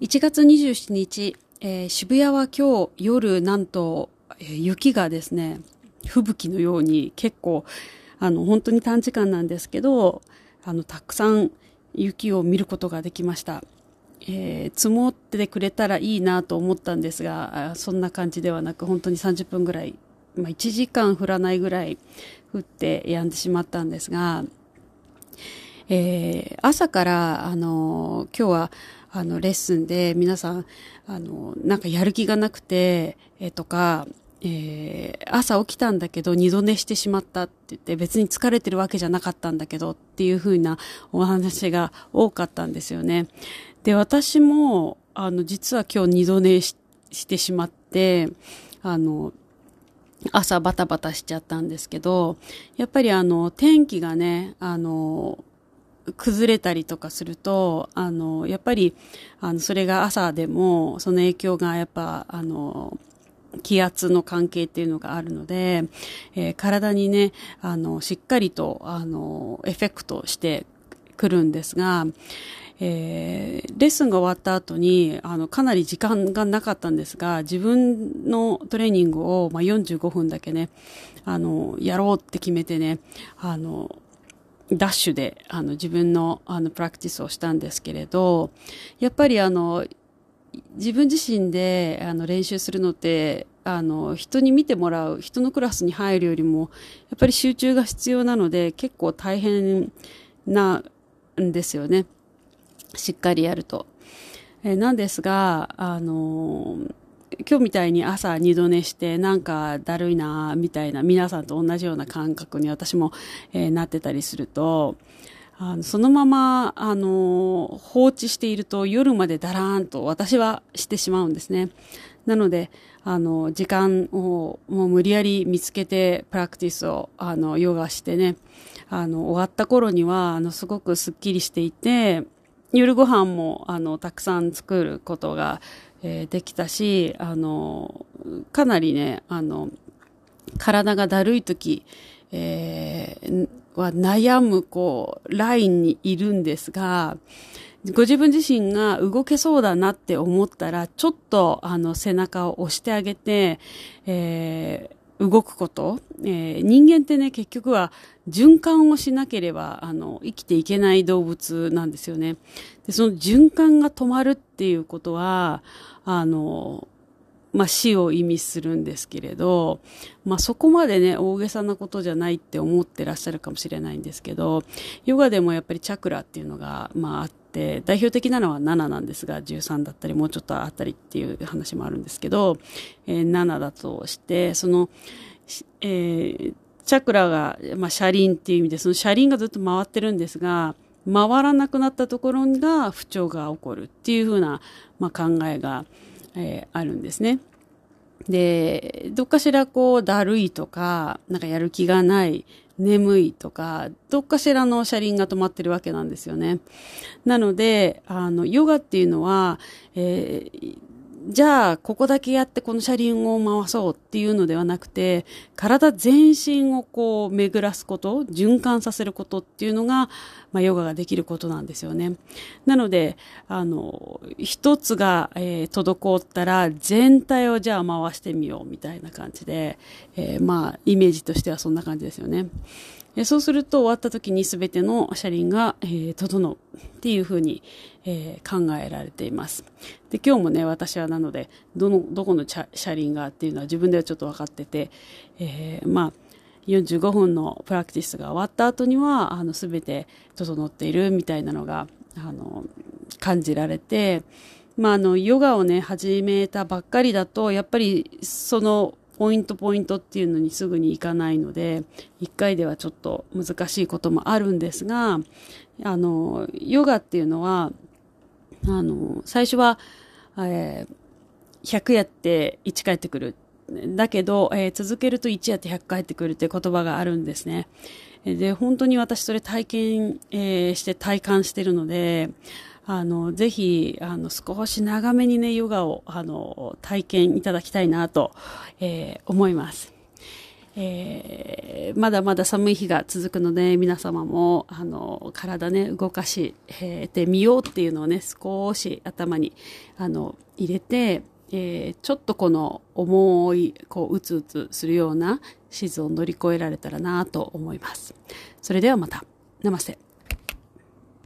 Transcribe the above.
1月27日、えー、渋谷は今日夜なんと、えー、雪がですね、吹雪のように結構、あの、本当に短時間なんですけど、あの、たくさん雪を見ることができました。えー、積もってくれたらいいなと思ったんですが、そんな感じではなく、本当に30分ぐらい、まあ、1時間降らないぐらい降って止んでしまったんですが、えー、朝から、あの、今日は、あの、レッスンで皆さん、あの、なんかやる気がなくて、えー、とか、えー、朝起きたんだけど二度寝してしまったって言って別に疲れてるわけじゃなかったんだけどっていう風なお話が多かったんですよね。で、私も、あの、実は今日二度寝してしまって、あの、朝バタバタしちゃったんですけど、やっぱりあの、天気がね、あの、崩れたりとかすると、あの、やっぱり、あの、それが朝でも、その影響がやっぱ、あの、気圧の関係っていうのがあるので、えー、体にね、あの、しっかりと、あの、エフェクトしてくるんですが、えー、レッスンが終わった後に、あの、かなり時間がなかったんですが、自分のトレーニングを、まあ、45分だけね、あの、やろうって決めてね、あの、ダッシュで、あの、自分の、あの、プラクティスをしたんですけれど、やっぱりあの、自分自身であの練習するのってあの人に見てもらう人のクラスに入るよりもやっぱり集中が必要なので結構大変なんですよねしっかりやると。えなんですがあの今日みたいに朝二度寝してなんかだるいなみたいな皆さんと同じような感覚に私も、えー、なってたりするとあのそのまま、あの、放置していると夜までだらーんと私はしてしまうんですね。なので、あの、時間をもう無理やり見つけてプラクティスを、あの、ヨガしてね、あの、終わった頃には、あの、すごくスッキリしていて、夜ご飯も、あの、たくさん作ることが、えー、できたし、あの、かなりね、あの、体がだるい時、えー、は悩む、こう、ラインにいるんですが、ご自分自身が動けそうだなって思ったら、ちょっと、あの、背中を押してあげて、えー、動くこと、えー、人間ってね、結局は循環をしなければ、あの、生きていけない動物なんですよね。で、その循環が止まるっていうことは、あの、まあ、死を意味するんですけれど、まあ、そこまでね、大げさなことじゃないって思ってらっしゃるかもしれないんですけど、ヨガでもやっぱりチャクラっていうのが、まあ、あって、代表的なのは7なんですが、13だったり、もうちょっとあったりっていう話もあるんですけど、えー、7だとして、その、えー、チャクラが、まあ、車輪っていう意味で、その車輪がずっと回ってるんですが、回らなくなったところが不調が起こるっていうふうな、まあ、考えが、えー、あるんですね。で、どっかしらこう、だるいとか、なんかやる気がない、眠いとか、どっかしらの車輪が止まってるわけなんですよね。なので、あの、ヨガっていうのは、えー、じゃあ、ここだけやってこの車輪を回そうっていうのではなくて、体全身をこう巡らすこと、循環させることっていうのが、まあ、ヨガができることなんですよね。なので、あの、一つが、えー、滞ったら、全体をじゃあ回してみようみたいな感じで、えー、まあ、イメージとしてはそんな感じですよね。そうすると終わった時に全ての車輪が、えー、整うっていうふうに、えー、考えられています。で、今日もね、私はなので、どの、どこの車輪がっていうのは自分ではちょっと分かってて、えー、まあ、45分のプラクティスが終わった後には、あの、全て整っているみたいなのが、あの、感じられて、まあ、あの、ヨガをね、始めたばっかりだと、やっぱり、その、ポイントポイントっていうのにすぐに行かないので、一回ではちょっと難しいこともあるんですが、あの、ヨガっていうのは、あの、最初は、えー、100やって1帰ってくる。だけど、えー、続けると1やって100帰ってくるって言葉があるんですね。で、本当に私それ体験、えー、して体感してるので、あの、ぜひ、あの、少し長めにね、ヨガを、あの、体験いただきたいなと、えー、思います。えー、まだまだ寒い日が続くので、皆様も、あの、体ね、動かし、えー、てみようっていうのをね、少し頭に、あの、入れて、えー、ちょっとこの重い、こう、うつうつするようなシーズンを乗り越えられたらなと思います。それではまた。ナマステ。